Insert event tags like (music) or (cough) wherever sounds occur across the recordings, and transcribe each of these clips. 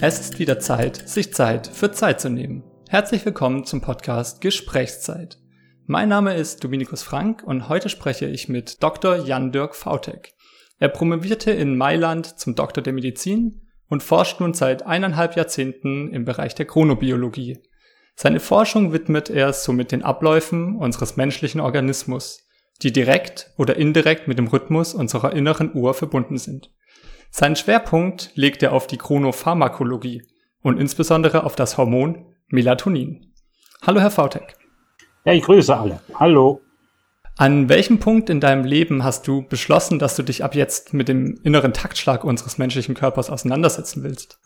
Es ist wieder Zeit, sich Zeit für Zeit zu nehmen. Herzlich willkommen zum Podcast Gesprächszeit. Mein Name ist Dominikus Frank und heute spreche ich mit Dr. Jan-Dirk Fautek. Er promovierte in Mailand zum Doktor der Medizin und forscht nun seit eineinhalb Jahrzehnten im Bereich der Chronobiologie. Seine Forschung widmet er somit den Abläufen unseres menschlichen Organismus, die direkt oder indirekt mit dem Rhythmus unserer inneren Uhr verbunden sind. Seinen Schwerpunkt legt er auf die Chronopharmakologie und insbesondere auf das Hormon Melatonin. Hallo, Herr Fautek. Ja, ich grüße alle. Hallo. An welchem Punkt in deinem Leben hast du beschlossen, dass du dich ab jetzt mit dem inneren Taktschlag unseres menschlichen Körpers auseinandersetzen willst?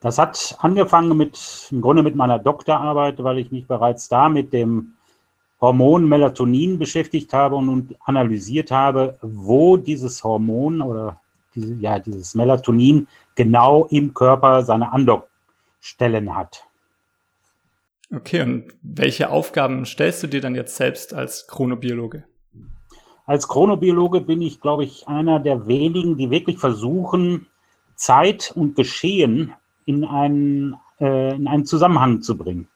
Das hat angefangen mit, im Grunde mit meiner Doktorarbeit, weil ich mich bereits da mit dem Hormon Melatonin beschäftigt habe und analysiert habe, wo dieses Hormon oder diese, ja, dieses Melatonin genau im Körper seine Andockstellen hat. Okay, und welche Aufgaben stellst du dir dann jetzt selbst als Chronobiologe? Als Chronobiologe bin ich, glaube ich, einer der wenigen, die wirklich versuchen, Zeit und Geschehen in einen, äh, in einen Zusammenhang zu bringen.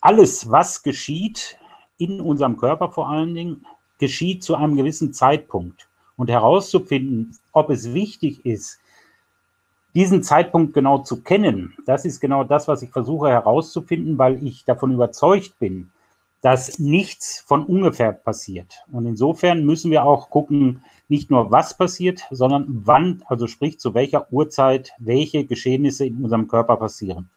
Alles, was geschieht, in unserem Körper vor allen Dingen, geschieht zu einem gewissen Zeitpunkt. Und herauszufinden, ob es wichtig ist, diesen Zeitpunkt genau zu kennen, das ist genau das, was ich versuche herauszufinden, weil ich davon überzeugt bin, dass nichts von ungefähr passiert. Und insofern müssen wir auch gucken, nicht nur was passiert, sondern wann, also sprich zu welcher Uhrzeit, welche Geschehnisse in unserem Körper passieren.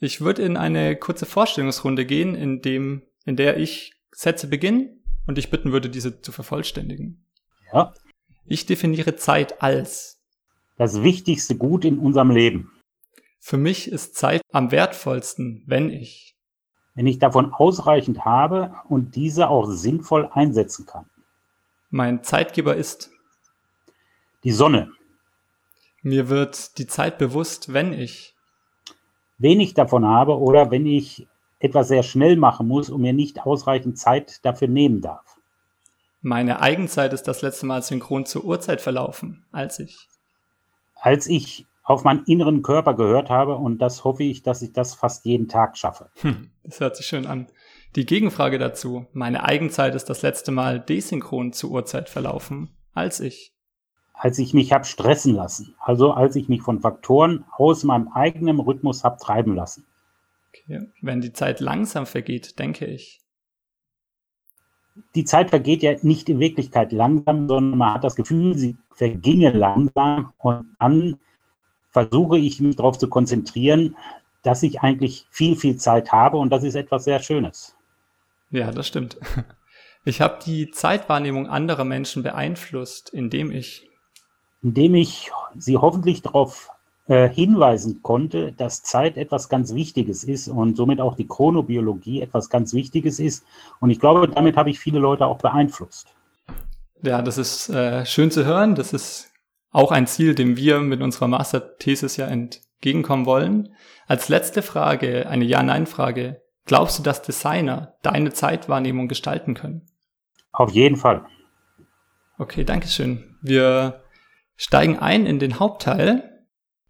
Ich würde in eine kurze Vorstellungsrunde gehen, in, dem, in der ich Sätze beginne und ich bitten würde, diese zu vervollständigen. Ja. Ich definiere Zeit als das wichtigste Gut in unserem Leben. Für mich ist Zeit am wertvollsten, wenn ich. Wenn ich davon ausreichend habe und diese auch sinnvoll einsetzen kann. Mein Zeitgeber ist. Die Sonne. Mir wird die Zeit bewusst, wenn ich. Wenig davon habe oder wenn ich etwas sehr schnell machen muss und mir nicht ausreichend Zeit dafür nehmen darf. Meine Eigenzeit ist das letzte Mal synchron zur Uhrzeit verlaufen, als ich als ich auf meinen inneren Körper gehört habe und das hoffe ich, dass ich das fast jeden Tag schaffe. Hm, das hört sich schön an. Die Gegenfrage dazu. Meine Eigenzeit ist das letzte Mal desynchron zur Uhrzeit verlaufen, als ich. Als ich mich habe stressen lassen. Also als ich mich von Faktoren aus meinem eigenen Rhythmus habe treiben lassen. Okay. Wenn die Zeit langsam vergeht, denke ich. Die Zeit vergeht ja nicht in Wirklichkeit langsam, sondern man hat das Gefühl, sie verginge langsam und dann versuche ich mich darauf zu konzentrieren, dass ich eigentlich viel, viel Zeit habe und das ist etwas sehr Schönes. Ja, das stimmt. (laughs) Ich habe die Zeitwahrnehmung anderer Menschen beeinflusst, indem ich. Indem ich sie hoffentlich darauf äh, hinweisen konnte, dass Zeit etwas ganz Wichtiges ist und somit auch die Chronobiologie etwas ganz Wichtiges ist. Und ich glaube, damit habe ich viele Leute auch beeinflusst. Ja, das ist äh, schön zu hören. Das ist auch ein Ziel, dem wir mit unserer Masterthesis ja entgegenkommen wollen. Als letzte Frage, eine Ja-Nein-Frage. Glaubst du, dass Designer deine Zeitwahrnehmung gestalten können? Auf jeden Fall. Okay, danke schön. Wir steigen ein in den Hauptteil.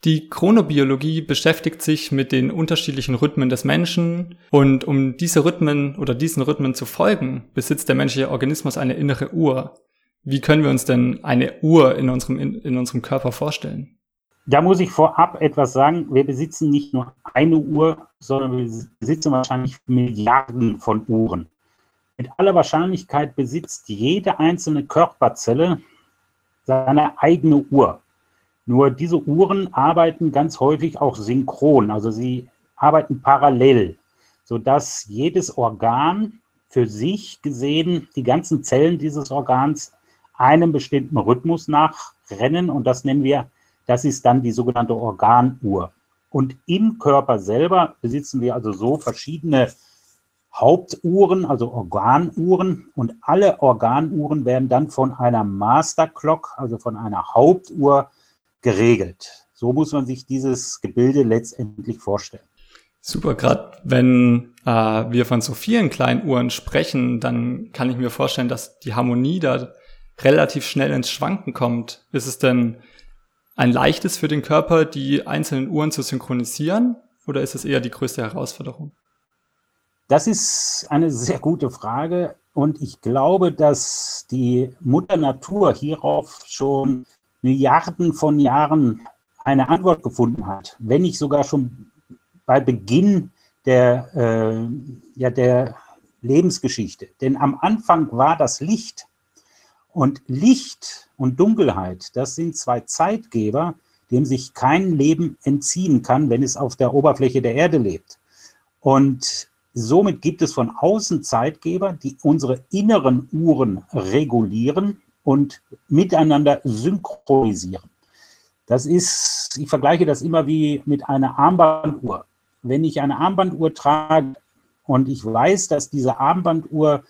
Die Chronobiologie beschäftigt sich mit den unterschiedlichen Rhythmen des Menschen und um diese Rhythmen oder diesen Rhythmen zu folgen, besitzt der menschliche Organismus eine innere Uhr. Wie können wir uns denn eine Uhr in unserem, in, in unserem Körper vorstellen? Da muss ich vorab etwas sagen. Wir besitzen nicht nur eine Uhr, sondern wir besitzen wahrscheinlich Milliarden von Uhren. Mit aller Wahrscheinlichkeit besitzt jede einzelne Körperzelle seine eigene Uhr. Nur diese Uhren arbeiten ganz häufig auch synchron, also sie arbeiten parallel, sodass jedes Organ für sich gesehen, die ganzen Zellen dieses Organs einem bestimmten Rhythmus nachrennen. Und das nennen wir, das ist dann die sogenannte Organuhr. Und im Körper selber besitzen wir also so verschiedene Hauptuhren, also Organuhren. Und alle Organuhren werden dann von einer Master Clock, also von einer Hauptuhr geregelt. So muss man sich dieses Gebilde letztendlich vorstellen. Super, gerade wenn äh, wir von so vielen kleinen Uhren sprechen, dann kann ich mir vorstellen, dass die Harmonie da relativ schnell ins Schwanken kommt. Ist es denn ein leichtes für den Körper, die einzelnen Uhren zu synchronisieren oder ist es eher die größte Herausforderung? Das ist eine sehr gute Frage und ich glaube, dass die Mutter Natur hierauf schon Milliarden von Jahren eine Antwort gefunden hat, wenn nicht sogar schon bei Beginn der, äh, ja, der Lebensgeschichte. Denn am Anfang war das Licht. Und Licht und Dunkelheit, das sind zwei Zeitgeber, dem sich kein Leben entziehen kann, wenn es auf der Oberfläche der Erde lebt. Und somit gibt es von außen Zeitgeber, die unsere inneren Uhren regulieren und miteinander synchronisieren. Das ist, ich vergleiche das immer wie mit einer Armbanduhr. Wenn ich eine Armbanduhr trage und ich weiß, dass diese Armbanduhr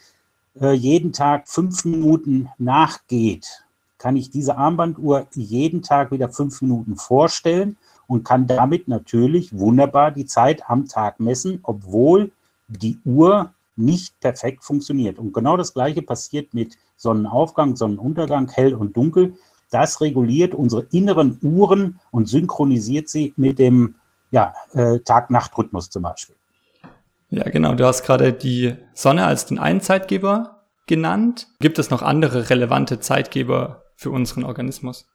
äh, jeden Tag fünf Minuten nachgeht, kann ich diese Armbanduhr jeden Tag wieder fünf Minuten vorstellen und kann damit natürlich wunderbar die Zeit am Tag messen, obwohl die Uhr nicht perfekt funktioniert. Und genau das Gleiche passiert mit Sonnenaufgang, Sonnenuntergang, hell und dunkel. Das reguliert unsere inneren Uhren und synchronisiert sie mit dem ja, äh, Tag-Nacht-Rhythmus zum Beispiel. Ja, genau. Du hast gerade die Sonne als den einen Zeitgeber genannt. Gibt es noch andere relevante Zeitgeber für unseren Organismus?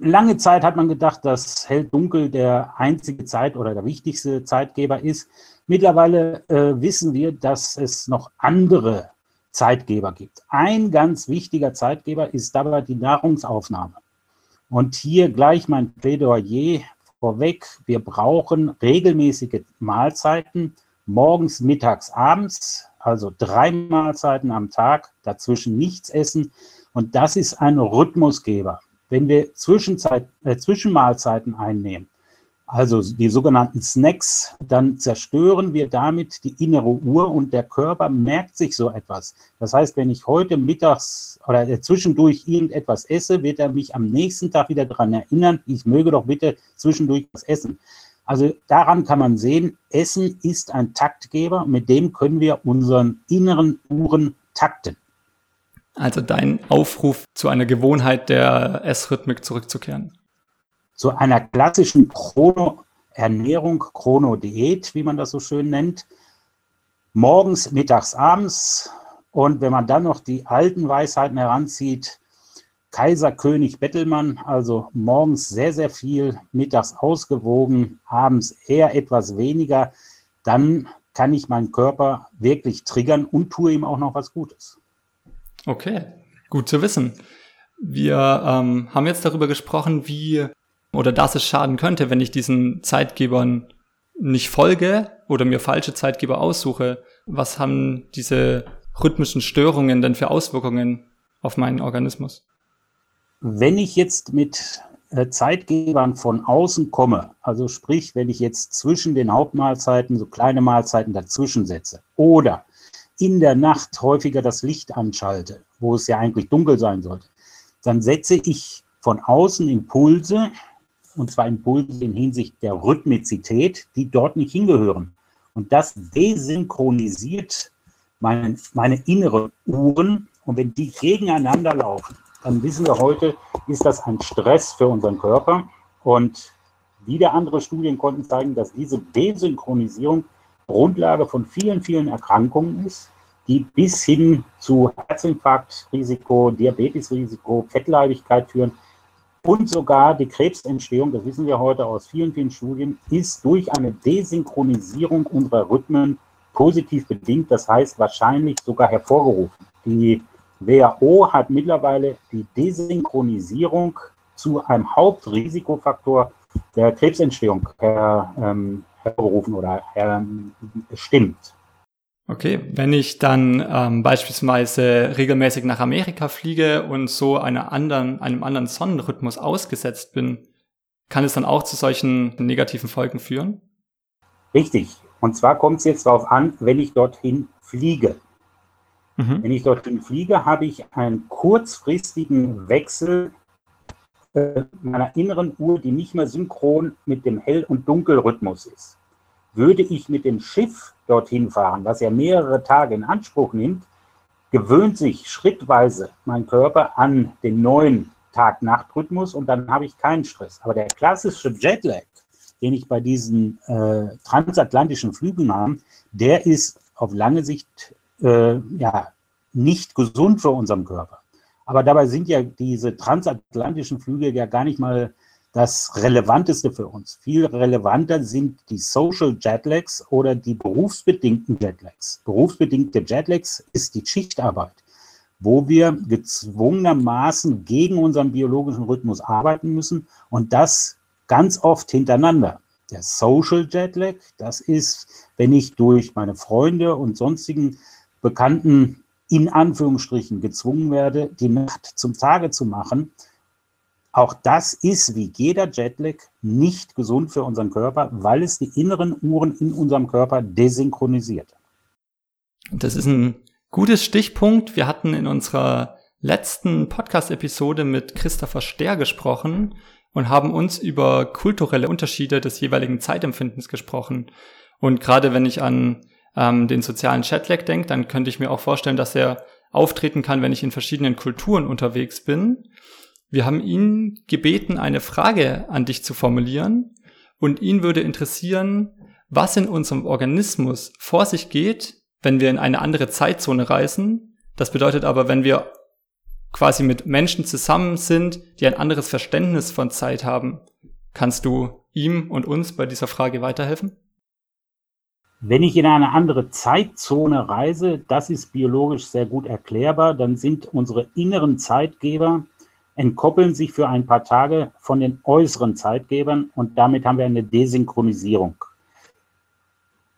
Lange Zeit hat man gedacht, dass Hell-Dunkel der einzige Zeit oder der wichtigste Zeitgeber ist. Mittlerweile äh, wissen wir, dass es noch andere Zeitgeber gibt. Ein ganz wichtiger Zeitgeber ist dabei die Nahrungsaufnahme. Und hier gleich mein Plädoyer vorweg. Wir brauchen regelmäßige Mahlzeiten, morgens, mittags, abends, also drei Mahlzeiten am Tag, dazwischen nichts essen. Und das ist ein Rhythmusgeber. Wenn wir Zwischenzeit, äh, Zwischenmahlzeiten einnehmen, also die sogenannten Snacks, dann zerstören wir damit die innere Uhr und der Körper merkt sich so etwas. Das heißt, wenn ich heute mittags oder zwischendurch irgendetwas esse, wird er mich am nächsten Tag wieder daran erinnern, ich möge doch bitte zwischendurch was essen. Also daran kann man sehen, Essen ist ein Taktgeber, mit dem können wir unseren inneren Uhren takten. Also dein Aufruf zu einer Gewohnheit der Essrhythmik zurückzukehren zu einer klassischen Chrono-Ernährung, Chrono-Diät, wie man das so schön nennt. Morgens, mittags, abends. Und wenn man dann noch die alten Weisheiten heranzieht, Kaiser, König, Bettelmann, also morgens sehr, sehr viel, mittags ausgewogen, abends eher etwas weniger, dann kann ich meinen Körper wirklich triggern und tue ihm auch noch was Gutes. Okay, gut zu wissen. Wir ähm, haben jetzt darüber gesprochen, wie oder dass es schaden könnte, wenn ich diesen Zeitgebern nicht folge oder mir falsche Zeitgeber aussuche. Was haben diese rhythmischen Störungen denn für Auswirkungen auf meinen Organismus? Wenn ich jetzt mit äh, Zeitgebern von außen komme, also sprich, wenn ich jetzt zwischen den Hauptmahlzeiten so kleine Mahlzeiten dazwischen setze oder in der Nacht häufiger das Licht anschalte, wo es ja eigentlich dunkel sein sollte, dann setze ich von außen Impulse, und zwar Impulse in Hinsicht der Rhythmizität, die dort nicht hingehören. Und das desynchronisiert meine, meine inneren Uhren. Und wenn die gegeneinander laufen, dann wissen wir heute, ist das ein Stress für unseren Körper. Und wieder andere Studien konnten zeigen, dass diese Desynchronisierung Grundlage von vielen, vielen Erkrankungen ist, die bis hin zu Herzinfarktrisiko, Diabetesrisiko, Fettleibigkeit führen. Und sogar die Krebsentstehung, das wissen wir heute aus vielen, vielen Studien, ist durch eine Desynchronisierung unserer Rhythmen positiv bedingt, das heißt wahrscheinlich sogar hervorgerufen. Die WHO hat mittlerweile die Desynchronisierung zu einem Hauptrisikofaktor der Krebsentstehung her, ähm, hervorgerufen oder ähm, bestimmt. Okay, wenn ich dann ähm, beispielsweise regelmäßig nach Amerika fliege und so einer anderen, einem anderen Sonnenrhythmus ausgesetzt bin, kann es dann auch zu solchen negativen Folgen führen? Richtig. Und zwar kommt es jetzt darauf an, wenn ich dorthin fliege. Mhm. Wenn ich dorthin fliege, habe ich einen kurzfristigen Wechsel äh, meiner inneren Uhr, die nicht mehr synchron mit dem Hell- und Dunkelrhythmus ist. Würde ich mit dem Schiff dorthin fahren, was ja mehrere Tage in Anspruch nimmt, gewöhnt sich schrittweise mein Körper an den neuen Tag-Nacht-Rhythmus und dann habe ich keinen Stress. Aber der klassische Jetlag, den ich bei diesen äh, transatlantischen Flügen habe, der ist auf lange Sicht äh, ja, nicht gesund für unseren Körper. Aber dabei sind ja diese transatlantischen Flüge ja gar nicht mal das Relevanteste für uns. Viel relevanter sind die Social Jetlags oder die berufsbedingten Jetlags. Berufsbedingte Jetlags ist die Schichtarbeit, wo wir gezwungenermaßen gegen unseren biologischen Rhythmus arbeiten müssen und das ganz oft hintereinander. Der Social Jetlag, das ist, wenn ich durch meine Freunde und sonstigen Bekannten in Anführungsstrichen gezwungen werde, die Nacht zum Tage zu machen, auch das ist wie jeder Jetlag nicht gesund für unseren Körper, weil es die inneren Uhren in unserem Körper desynchronisiert. Das ist ein gutes Stichpunkt. Wir hatten in unserer letzten Podcast-Episode mit Christopher Ster gesprochen und haben uns über kulturelle Unterschiede des jeweiligen Zeitempfindens gesprochen. Und gerade wenn ich an ähm, den sozialen Chatlag denke, dann könnte ich mir auch vorstellen, dass er auftreten kann, wenn ich in verschiedenen Kulturen unterwegs bin. Wir haben ihn gebeten, eine Frage an dich zu formulieren und ihn würde interessieren, was in unserem Organismus vor sich geht, wenn wir in eine andere Zeitzone reisen. Das bedeutet aber, wenn wir quasi mit Menschen zusammen sind, die ein anderes Verständnis von Zeit haben. Kannst du ihm und uns bei dieser Frage weiterhelfen? Wenn ich in eine andere Zeitzone reise, das ist biologisch sehr gut erklärbar, dann sind unsere inneren Zeitgeber entkoppeln sich für ein paar Tage von den äußeren Zeitgebern und damit haben wir eine Desynchronisierung.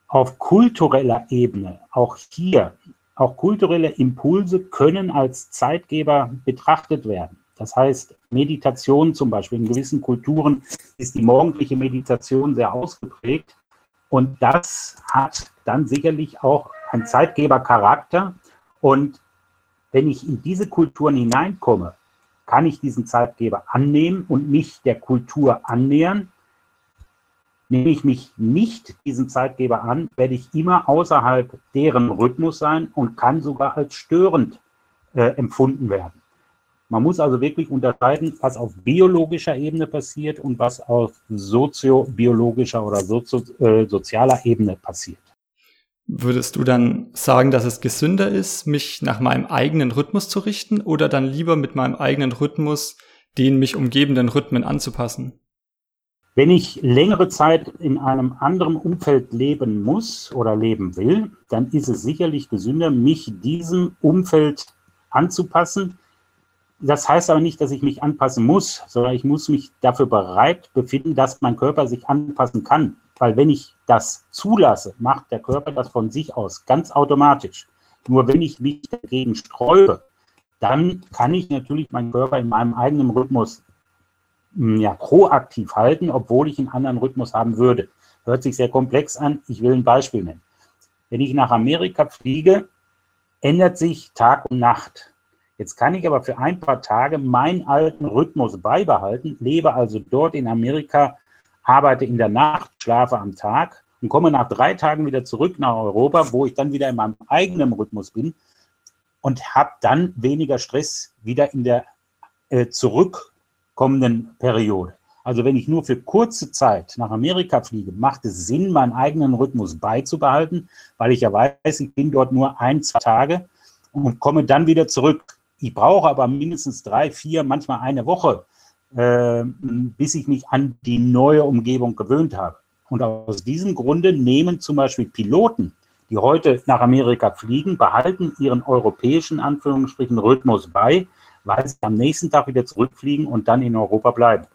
Auf kultureller Ebene, auch hier, auch kulturelle Impulse können als Zeitgeber betrachtet werden. Das heißt, Meditation zum Beispiel, in gewissen Kulturen ist die morgendliche Meditation sehr ausgeprägt und das hat dann sicherlich auch einen Zeitgebercharakter. Und wenn ich in diese Kulturen hineinkomme, kann ich diesen Zeitgeber annehmen und mich der Kultur annähern. Nehme ich mich nicht diesen Zeitgeber an, werde ich immer außerhalb deren Rhythmus sein und kann sogar als störend äh, empfunden werden. Man muss also wirklich unterscheiden, was auf biologischer Ebene passiert und was auf soziobiologischer oder sozio, äh, sozialer Ebene passiert. Würdest du dann sagen, dass es gesünder ist, mich nach meinem eigenen Rhythmus zu richten oder dann lieber mit meinem eigenen Rhythmus den mich umgebenden Rhythmen anzupassen? Wenn ich längere Zeit in einem anderen Umfeld leben muss oder leben will, dann ist es sicherlich gesünder, mich diesem Umfeld anzupassen. Das heißt aber nicht, dass ich mich anpassen muss, sondern ich muss mich dafür bereit befinden, dass mein Körper sich anpassen kann. Weil wenn ich das zulasse, macht der Körper das von sich aus ganz automatisch. Nur wenn ich mich dagegen sträube, dann kann ich natürlich meinen Körper in meinem eigenen Rhythmus hm, ja, proaktiv halten, obwohl ich einen anderen Rhythmus haben würde. Hört sich sehr komplex an. Ich will ein Beispiel nennen. Wenn ich nach Amerika fliege, ändert sich Tag und Nacht. Jetzt kann ich aber für ein paar Tage meinen alten Rhythmus beibehalten, lebe also dort in Amerika arbeite in der Nacht, schlafe am Tag und komme nach drei Tagen wieder zurück nach Europa, wo ich dann wieder in meinem eigenen Rhythmus bin und habe dann weniger Stress wieder in der äh, zurückkommenden Periode. Also wenn ich nur für kurze Zeit nach Amerika fliege, macht es Sinn, meinen eigenen Rhythmus beizubehalten, weil ich ja weiß, ich bin dort nur ein, zwei Tage und komme dann wieder zurück. Ich brauche aber mindestens drei, vier, manchmal eine Woche, bis ich mich an die neue Umgebung gewöhnt habe. Und aus diesem Grunde nehmen zum Beispiel Piloten, die heute nach Amerika fliegen, behalten ihren europäischen Anführungsstrichen Rhythmus bei, weil sie am nächsten Tag wieder zurückfliegen und dann in Europa bleiben.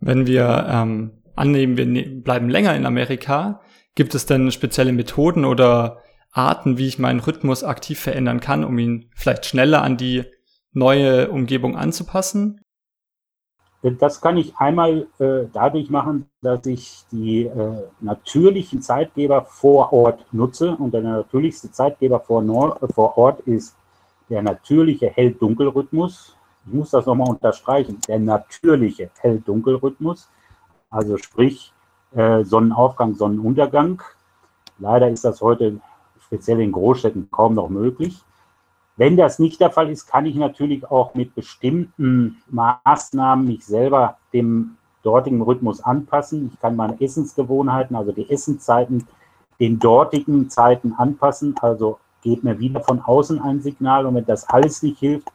Wenn wir ähm, annehmen, wir ne bleiben länger in Amerika, gibt es denn spezielle Methoden oder Arten, wie ich meinen Rhythmus aktiv verändern kann, um ihn vielleicht schneller an die neue Umgebung anzupassen? Das kann ich einmal äh, dadurch machen, dass ich die äh, natürlichen Zeitgeber vor Ort nutze. Und der natürlichste Zeitgeber vor, vor Ort ist der natürliche Hell-Dunkel-Rhythmus. ich muss das nochmal unterstreichen, der natürliche Hell-Dunkel-Rhythmus, also sprich äh, Sonnenaufgang, Sonnenuntergang. Leider ist das heute speziell in Großstädten kaum noch möglich. Wenn das nicht der Fall ist, kann ich natürlich auch mit bestimmten Maßnahmen mich selber dem dortigen Rhythmus anpassen. Ich kann meine Essensgewohnheiten, also die Essenszeiten, den dortigen Zeiten anpassen. Also geht mir wieder von außen ein Signal und wenn das alles nicht hilft,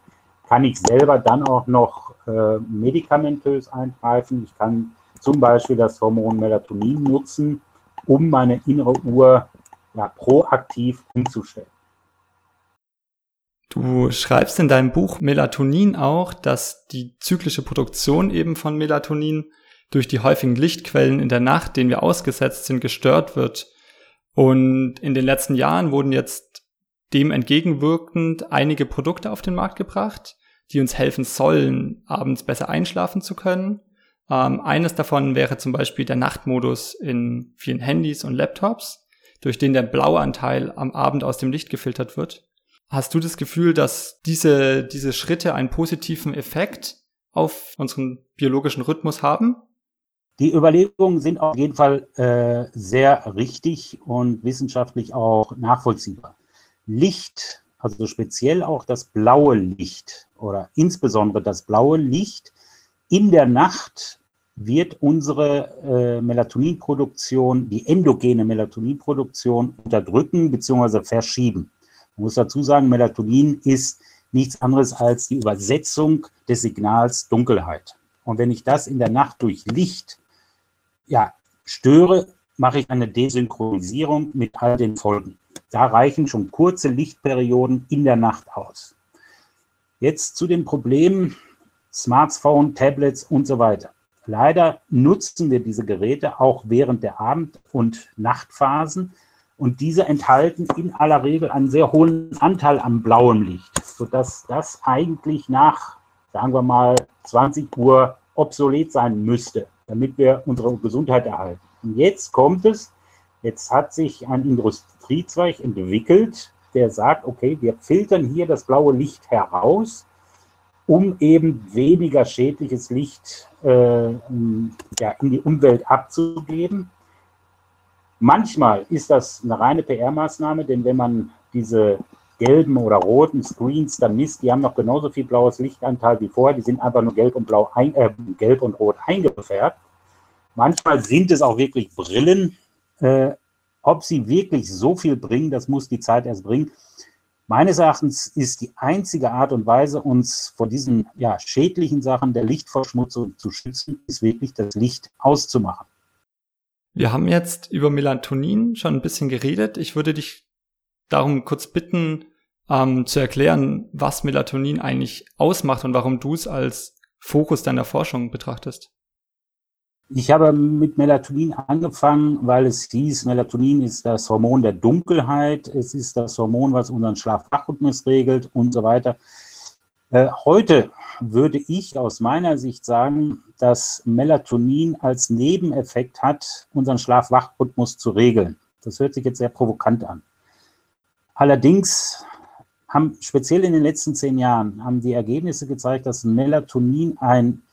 kann ich selber dann auch noch äh, medikamentös eingreifen. Ich kann zum Beispiel das Hormon Melatonin nutzen, um meine innere Uhr ja, proaktiv umzustellen. Du schreibst in deinem Buch Melatonin auch, dass die zyklische Produktion eben von Melatonin durch die häufigen Lichtquellen in der Nacht, denen wir ausgesetzt sind, gestört wird. Und in den letzten Jahren wurden jetzt dem entgegenwirkend einige Produkte auf den Markt gebracht, die uns helfen sollen, abends besser einschlafen zu können. Ähm, eines davon wäre zum Beispiel der Nachtmodus in vielen Handys und Laptops, durch den der Blauanteil am Abend aus dem Licht gefiltert wird. Hast du das Gefühl, dass diese, diese Schritte einen positiven Effekt auf unseren biologischen Rhythmus haben? Die Überlegungen sind auf jeden Fall äh, sehr richtig und wissenschaftlich auch nachvollziehbar. Licht, also speziell auch das blaue Licht oder insbesondere das blaue Licht in der Nacht wird unsere äh, Melatoninproduktion, die endogene Melatoninproduktion unterdrücken bzw. verschieben. Man muss dazu sagen, Melatonin ist nichts anderes als die Übersetzung des Signals Dunkelheit. Und wenn ich das in der Nacht durch Licht ja, störe, mache ich eine Desynchronisierung mit all den Folgen. Da reichen schon kurze Lichtperioden in der Nacht aus. Jetzt zu den Problemen Smartphone, Tablets und so weiter. Leider nutzen wir diese Geräte auch während der Abend- und Nachtphasen, und diese enthalten in aller Regel einen sehr hohen Anteil am blauen Licht, sodass das eigentlich nach, sagen wir mal, 20 Uhr obsolet sein müsste, damit wir unsere Gesundheit erhalten. Und jetzt kommt es, jetzt hat sich ein Industriezweig entwickelt, der sagt, okay, wir filtern hier das blaue Licht heraus, um eben weniger schädliches Licht äh, ja, in die Umwelt abzugeben. Manchmal ist das eine reine PR-Maßnahme, denn wenn man diese gelben oder roten Screens dann misst, die haben noch genauso viel blaues Lichtanteil wie vorher, die sind einfach nur gelb und blau, ein, äh, gelb und rot eingefärbt. Manchmal sind es auch wirklich Brillen. Äh, ob sie wirklich so viel bringen, das muss die Zeit erst bringen. Meines Erachtens ist die einzige Art und Weise, uns vor diesen ja, schädlichen Sachen der Lichtverschmutzung zu schützen, ist wirklich das Licht auszumachen. Wir haben jetzt über Melatonin schon ein bisschen geredet. Ich würde dich darum kurz bitten, ähm, zu erklären, was Melatonin eigentlich ausmacht und warum du es als Fokus deiner Forschung betrachtest. Ich habe mit Melatonin angefangen, weil es hieß, Melatonin ist das Hormon der Dunkelheit, es ist das Hormon, was unseren Schlaf-Wach-Rhythmus regelt und so weiter. Äh, heute würde ich aus meiner Sicht sagen, dass Melatonin als Nebeneffekt hat, unseren Schlaf-Wach-Rhythmus zu regeln. Das hört sich jetzt sehr provokant an. Allerdings haben speziell in den letzten zehn Jahren haben die Ergebnisse gezeigt, dass Melatonin ein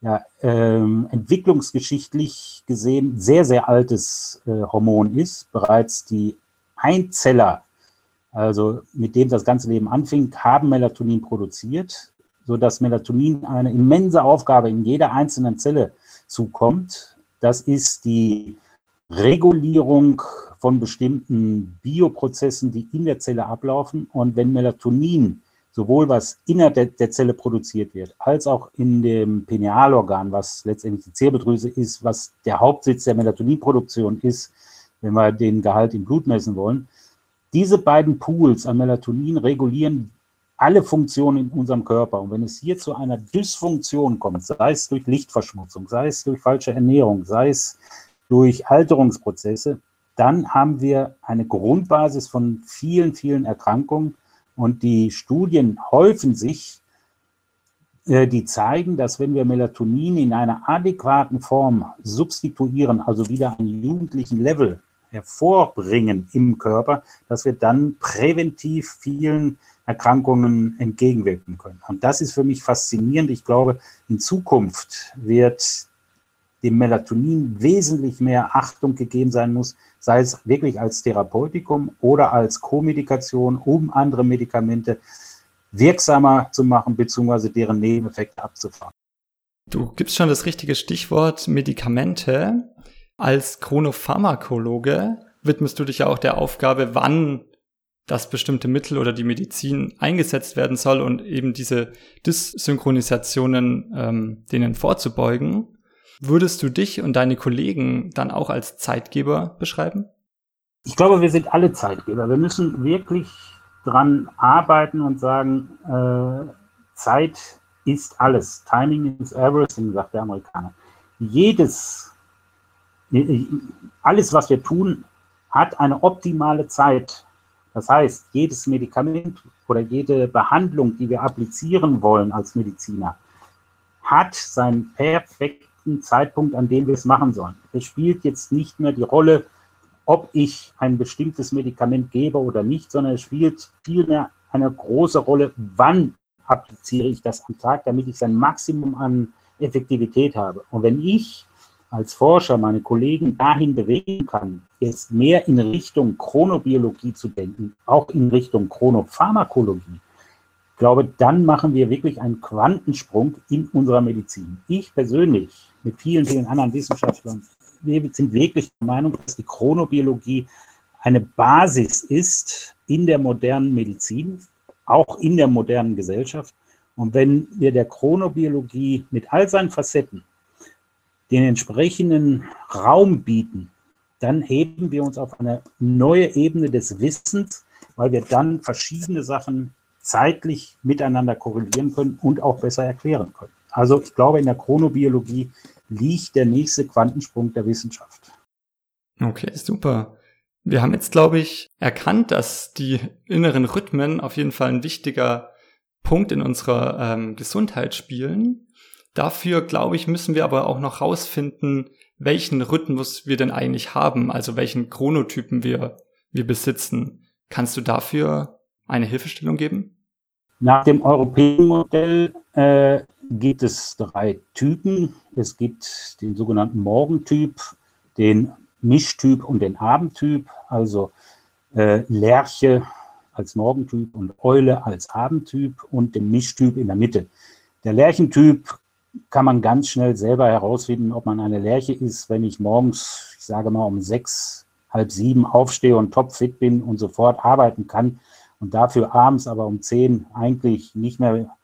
ja, ähm, entwicklungsgeschichtlich gesehen sehr, sehr altes äh, Hormon ist. Bereits die Einzeller also mit dem das ganze Leben anfing, haben Melatonin produziert, sodass Melatonin eine immense Aufgabe in jeder einzelnen Zelle zukommt. Das ist die Regulierung von bestimmten Bioprozessen, die in der Zelle ablaufen. Und wenn Melatonin sowohl was innerhalb der, der, Zelle produziert wird, als auch in dem Pinealorgan, was letztendlich die Zirbeldrüse ist, was der Hauptsitz der Melatoninproduktion ist, wenn wir den Gehalt im Blut messen wollen, diese beiden Pools an Melatonin regulieren alle Funktionen in unserem Körper. Und wenn es hier zu einer Dysfunktion kommt, sei es durch Lichtverschmutzung, sei es durch falsche Ernährung, sei es durch Alterungsprozesse, dann haben wir eine Grundbasis von vielen, vielen Erkrankungen. Und die Studien häufen sich, äh, die zeigen, dass wenn wir Melatonin in einer adäquaten Form substituieren, also wieder einen jugendlichen Level hervorbringen im Körper, dass wir dann präventiv vielen Erkrankungen entgegenwirken können. Und das ist für mich faszinierend. Ich glaube, in Zukunft wird dem Melatonin wesentlich mehr Achtung gegeben sein muss, sei es wirklich als Therapeutikum oder als Co-Medikation, um andere Medikamente wirksamer zu machen, beziehungsweise deren Nebeneffekte abzufangen. Du gibst schon das richtige Stichwort Medikamente. Als Chronopharmakologe widmest du dich ja auch der Aufgabe, wann das bestimmte Mittel oder die Medizin eingesetzt werden soll und eben diese Dyssynchronisationen ähm, denen vorzubeugen. Würdest du dich und deine Kollegen dann auch als Zeitgeber beschreiben? Ich glaube, wir sind alle Zeitgeber. Wir müssen wirklich dran arbeiten und sagen, äh, Zeit ist alles. Timing is everything, sagt der Amerikaner. Jedes, alles, was wir tun, hat eine optimale Zeit. Das heißt, jedes Medikament oder jede Behandlung, die wir applizieren wollen als Mediziner, hat seinen perfekten Zeitpunkt, an dem wir es machen sollen. Es spielt jetzt nicht mehr die Rolle, ob ich ein bestimmtes Medikament gebe oder nicht, sondern es spielt vielmehr eine große Rolle, wann appliziere ich das am Tag, damit ich sein Maximum an Effektivität habe. Und wenn ich als Forscher meine Kollegen dahin bewegen kann, jetzt mehr in Richtung Chronobiologie zu denken, auch in Richtung Chronopharmakologie, glaube, dann machen wir wirklich einen Quantensprung in unserer Medizin. Ich persönlich mit vielen, vielen anderen Wissenschaftlern, wir sind wirklich der Meinung, dass die Chronobiologie eine Basis ist in der modernen Medizin, auch in der modernen Gesellschaft. Und wenn wir der Chronobiologie mit all seinen Facetten den entsprechenden Raum bieten, dann heben wir uns auf eine neue Ebene des Wissens, weil wir dann verschiedene Sachen zeitlich miteinander korrelieren können und auch besser erklären können. Also ich glaube, in der Chronobiologie liegt der nächste Quantensprung der Wissenschaft. Okay, super. Wir haben jetzt, glaube ich, erkannt, dass die inneren Rhythmen auf jeden Fall ein wichtiger Punkt in unserer ähm, Gesundheit spielen. Dafür, glaube ich, müssen wir aber auch noch rausfinden, welchen Rhythmus wir denn eigentlich haben, also welchen Chronotypen wir, wir besitzen. Kannst du dafür eine Hilfestellung geben? Nach dem europäischen Modell äh, gibt es drei Typen. Es gibt den sogenannten Morgentyp, den Mischtyp und den Abendtyp, also äh, Lerche als Morgentyp und Eule als Abendtyp und den Mischtyp in der Mitte. Der Lerchentyp kann man ganz schnell selber herausfinden, ob man eine Lerche ist, wenn ich morgens, ich sage mal um sechs, halb sieben aufstehe und topfit bin und sofort arbeiten kann und dafür abends aber um zehn eigentlich nicht mehr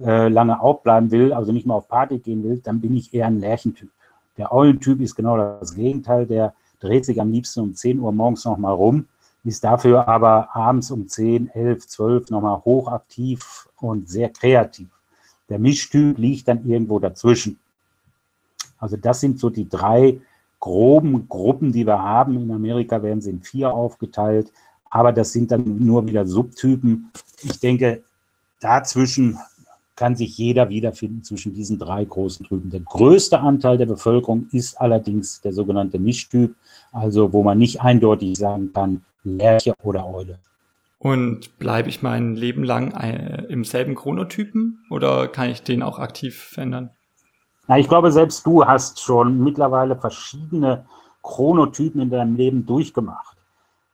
äh, lange aufbleiben will, also nicht mehr auf Party gehen will, dann bin ich eher ein Lerchentyp. Der Eulentyp ist genau das Gegenteil, der dreht sich am liebsten um 10 Uhr morgens nochmal rum, ist dafür aber abends um 10, 11, 12 nochmal hochaktiv und sehr kreativ. Der Mischtyp liegt dann irgendwo dazwischen. Also das sind so die drei groben Gruppen, die wir haben. In Amerika werden sie in vier aufgeteilt, aber das sind dann nur wieder Subtypen. Ich denke, dazwischen kann sich jeder wiederfinden zwischen diesen drei großen Typen. Der größte Anteil der Bevölkerung ist allerdings der sogenannte Mischtyp, also wo man nicht eindeutig sagen kann, Lerche oder Eule. Und bleibe ich mein Leben lang äh, im selben Chronotypen oder kann ich den auch aktiv verändern? Na, ich glaube, selbst du hast schon mittlerweile verschiedene Chronotypen in deinem Leben durchgemacht.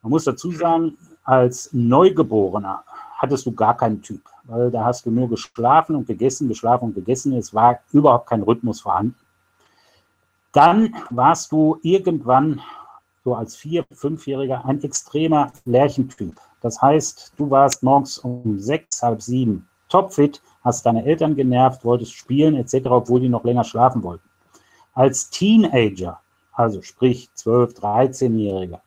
Man muss dazu sagen, als Neugeborener hattest du gar keinen Typ weil da hast du nur geschlafen und gegessen, geschlafen und gegessen. Es war überhaupt kein Rhythmus vorhanden. Dann warst du irgendwann so als Vier-, Fünfjähriger ein extremer Lärchentyp. Das heißt, du warst morgens um sechs, halb sieben topfit, hast deine Eltern genervt, wolltest spielen etc., obwohl die noch länger schlafen wollten. Als Teenager, also sprich 12-, 13-Jähriger,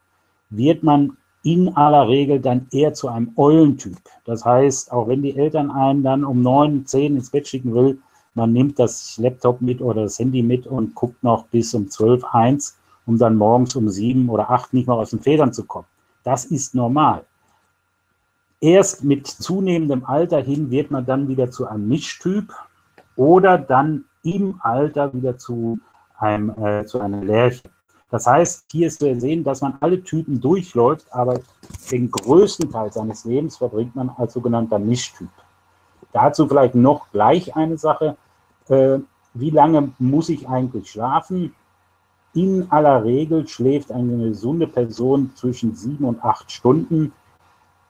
wird man in aller Regel dann eher zu einem Eulentyp. Das heißt, auch wenn die Eltern einen dann um neun, zehn ins Bett schicken will, man nimmt das Laptop mit oder das Handy mit und guckt noch bis um zwölf, eins, um dann morgens um sieben oder acht nicht mehr aus den Federn zu kommen. Das ist normal. Erst mit zunehmendem Alter hin wird man dann wieder zu einem Mischtyp oder dann im Alter wieder zu einem, äh, zu einer Lerche. Das heißt, hier ist zu sehen, dass man alle Typen durchläuft, aber den größten Teil seines Lebens verbringt man als sogenannter Mischtyp. Dazu vielleicht noch gleich eine Sache. Äh, wie lange muss ich eigentlich schlafen? In aller Regel schläft eine gesunde Person zwischen sieben und acht Stunden.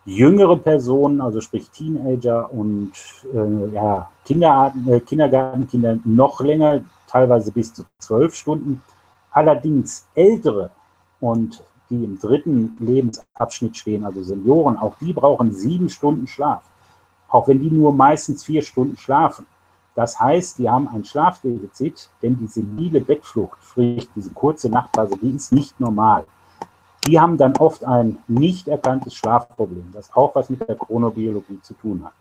Jüngere Personen, also sprich Teenager und äh, ja, Kinderarten, äh, Kindergartenkinder noch länger, teilweise bis zu zwölf Stunden. Allerdings ältere und die im dritten Lebensabschnitt stehen, also Senioren, auch die brauchen sieben Stunden Schlaf, auch wenn die nur meistens vier Stunden schlafen. Das heißt, die haben ein Schlafdefizit, denn die senile Bettflucht, sprich diese kurze Nachtphase, die ist nicht normal. Die haben dann oft ein nicht erkanntes Schlafproblem, das auch was mit der Chronobiologie zu tun hat.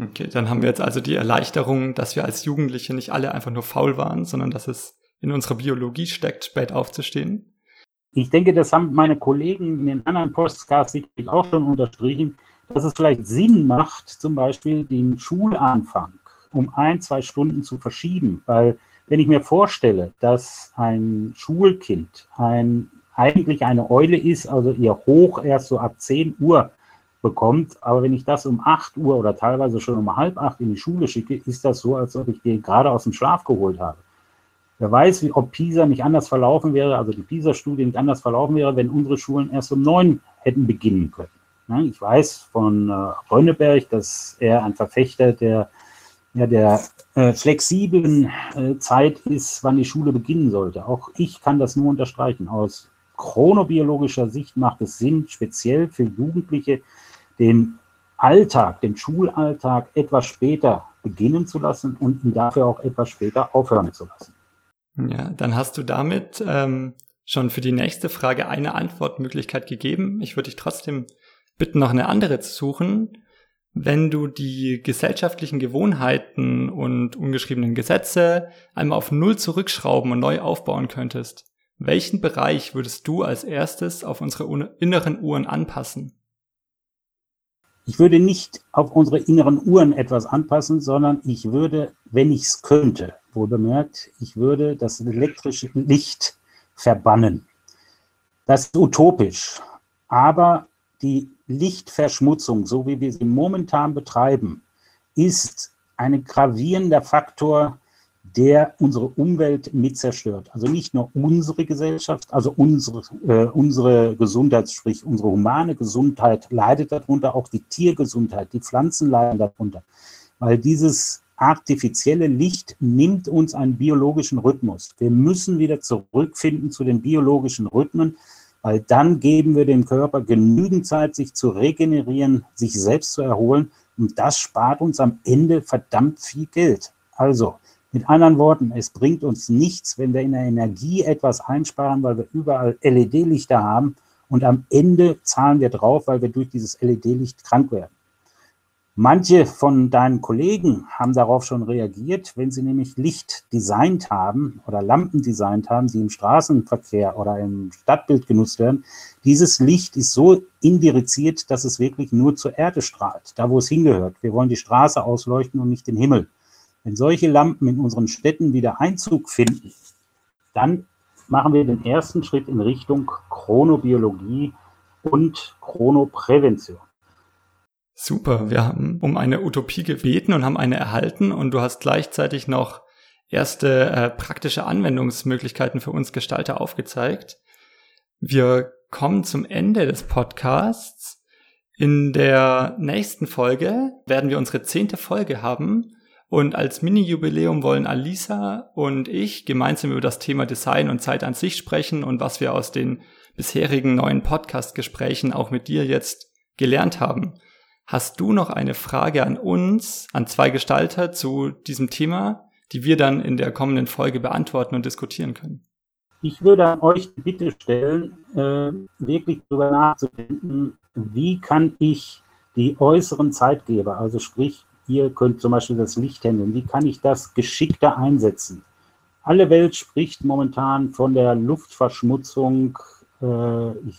Okay, dann haben wir jetzt also die Erleichterung, dass wir als Jugendliche nicht alle einfach nur faul waren, sondern dass es in unserer Biologie steckt, spät aufzustehen. Ich denke, das haben meine Kollegen in den anderen Podcasts sicherlich auch schon unterstrichen, dass es vielleicht Sinn macht, zum Beispiel den Schulanfang um ein, zwei Stunden zu verschieben. Weil wenn ich mir vorstelle, dass ein Schulkind ein, eigentlich eine Eule ist, also ihr Hoch erst so ab 10 Uhr bekommt, aber wenn ich das um 8 Uhr oder teilweise schon um halb acht in die Schule schicke, ist das so, als ob ich den gerade aus dem Schlaf geholt habe. Wer weiß, wie, ob PISA nicht anders verlaufen wäre, also die PISA-Studie nicht anders verlaufen wäre, wenn unsere Schulen erst um neun hätten beginnen können. Ich weiß von äh, Rönneberg, dass er ein Verfechter der ja, der äh, flexiblen äh, Zeit ist, wann die Schule beginnen sollte. Auch ich kann das nur unterstreichen. Aus chronobiologischer Sicht macht es Sinn, speziell für Jugendliche den Alltag, den Schulalltag etwas später beginnen zu lassen und ihn dafür auch etwas später aufhören zu lassen. Ja, dann hast du damit ähm, schon für die nächste Frage eine Antwortmöglichkeit gegeben. Ich würde dich trotzdem bitten, noch eine andere zu suchen wenn du die gesellschaftlichen Gewohnheiten und ungeschriebenen Gesetze einmal auf Null zurückschrauben und neu aufbauen könntest, welchen Bereich würdest du als erstes auf unsere inneren Uhren anpassen? Ich würde nicht auf unsere inneren Uhren etwas anpassen, sondern ich würde, wenn ich es könnte, wohl bemerkt, ich würde das elektrische Licht verbannen. Das ist utopisch, aber die Lichtverschmutzung, so wie wir sie momentan betreiben, ist ein gravierender Faktor, der unsere Umwelt mit zerstört. Also nicht nur unsere Gesellschaft, also unsere, äh, unsere Gesundheit, sprich unsere humane Gesundheit leidet darunter, auch die Tiergesundheit, die Pflanzen leiden darunter, weil dieses artifizielle Licht nimmt uns einen biologischen Rhythmus. Wir müssen wieder zurückfinden zu den biologischen Rhythmen, weil dann geben wir dem Körper genügend Zeit, sich zu regenerieren, sich selbst zu erholen und das spart uns am Ende verdammt viel Geld. Also, mit anderen Worten, es bringt uns nichts, wenn wir in der Energie etwas einsparen, weil wir überall LED-Lichter haben und am Ende zahlen wir drauf, weil wir durch dieses LED-Licht krank werden. Manche von deinen Kollegen haben darauf schon reagiert, wenn sie nämlich Licht designt haben oder Lampen designt haben, die im Straßenverkehr oder im Stadtbild genutzt werden. Dieses Licht ist so indiziert, dass es wirklich nur zur Erde strahlt, da wo es hingehört. Wir wollen die Straße ausleuchten und nicht den Himmel. Wenn solche Lampen in unseren Städten wieder Einzug finden, dann machen wir den ersten Schritt in Richtung Chronobiologie und Chronoprävention. Super, wir haben um eine Utopie gebeten und haben eine erhalten und du hast gleichzeitig noch erste äh, praktische Anwendungsmöglichkeiten für uns Gestalter aufgezeigt. Wir kommen zum Ende des Podcasts. In der nächsten Folge werden wir unsere zehnte Folge haben und als Mini-Jubiläum wollen Alisa und ich gemeinsam über das Thema Design und Zeit an sich sprechen und was wir aus den bisherigen neuen Podcast-Gesprächen auch mit dir jetzt gelernt haben. Hast du noch eine Frage an uns, an zwei Gestalter zu diesem Thema, die wir dann in der kommenden Folge beantworten und diskutieren können? Ich würde an euch die Bitte stellen, äh, wirklich darüber nachzudenken, wie kann ich die äußeren Zeitgeber, also sprich, ihr könnt zum Beispiel das Licht handeln, wie kann ich das geschickter einsetzen? Alle Welt spricht momentan von der Luftverschmutzung. Äh, ich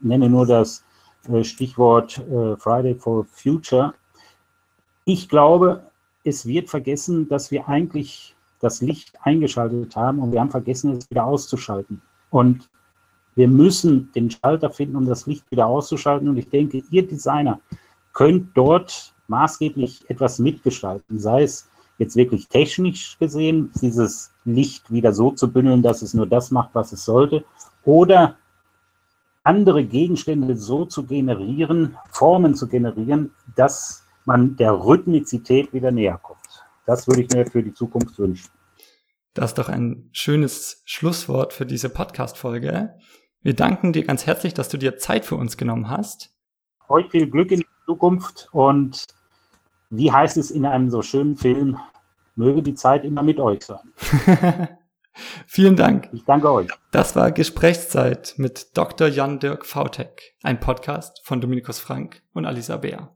nenne nur das äh, Stichwort äh, Friday for Future. Ich glaube, es wird vergessen, dass wir eigentlich das Licht eingeschaltet haben und wir haben vergessen, es wieder auszuschalten. Und wir müssen den Schalter finden, um das Licht wieder auszuschalten. Und ich denke, ihr Designer könnt dort maßgeblich etwas mitgestalten, sei es jetzt wirklich technisch gesehen, dieses Licht wieder so zu bündeln, dass es nur das macht, was es sollte, oder andere Gegenstände so zu generieren, Formen zu generieren, dass man der Rhythmizität wieder näher kommt. Das würde ich mir für die Zukunft wünschen. Das ist doch ein schönes Schlusswort für diese Podcast-Folge. Wir danken dir ganz herzlich, dass du dir Zeit für uns genommen hast. Euch viel Glück in der Zukunft und wie heißt es in einem so schönen Film, möge die Zeit immer mit euch sein. (laughs) Vielen Dank. Ich danke euch. Das war Gesprächszeit mit Dr. Jan-Dirk Vautek, ein Podcast von Dominikus Frank und Alisa Bär.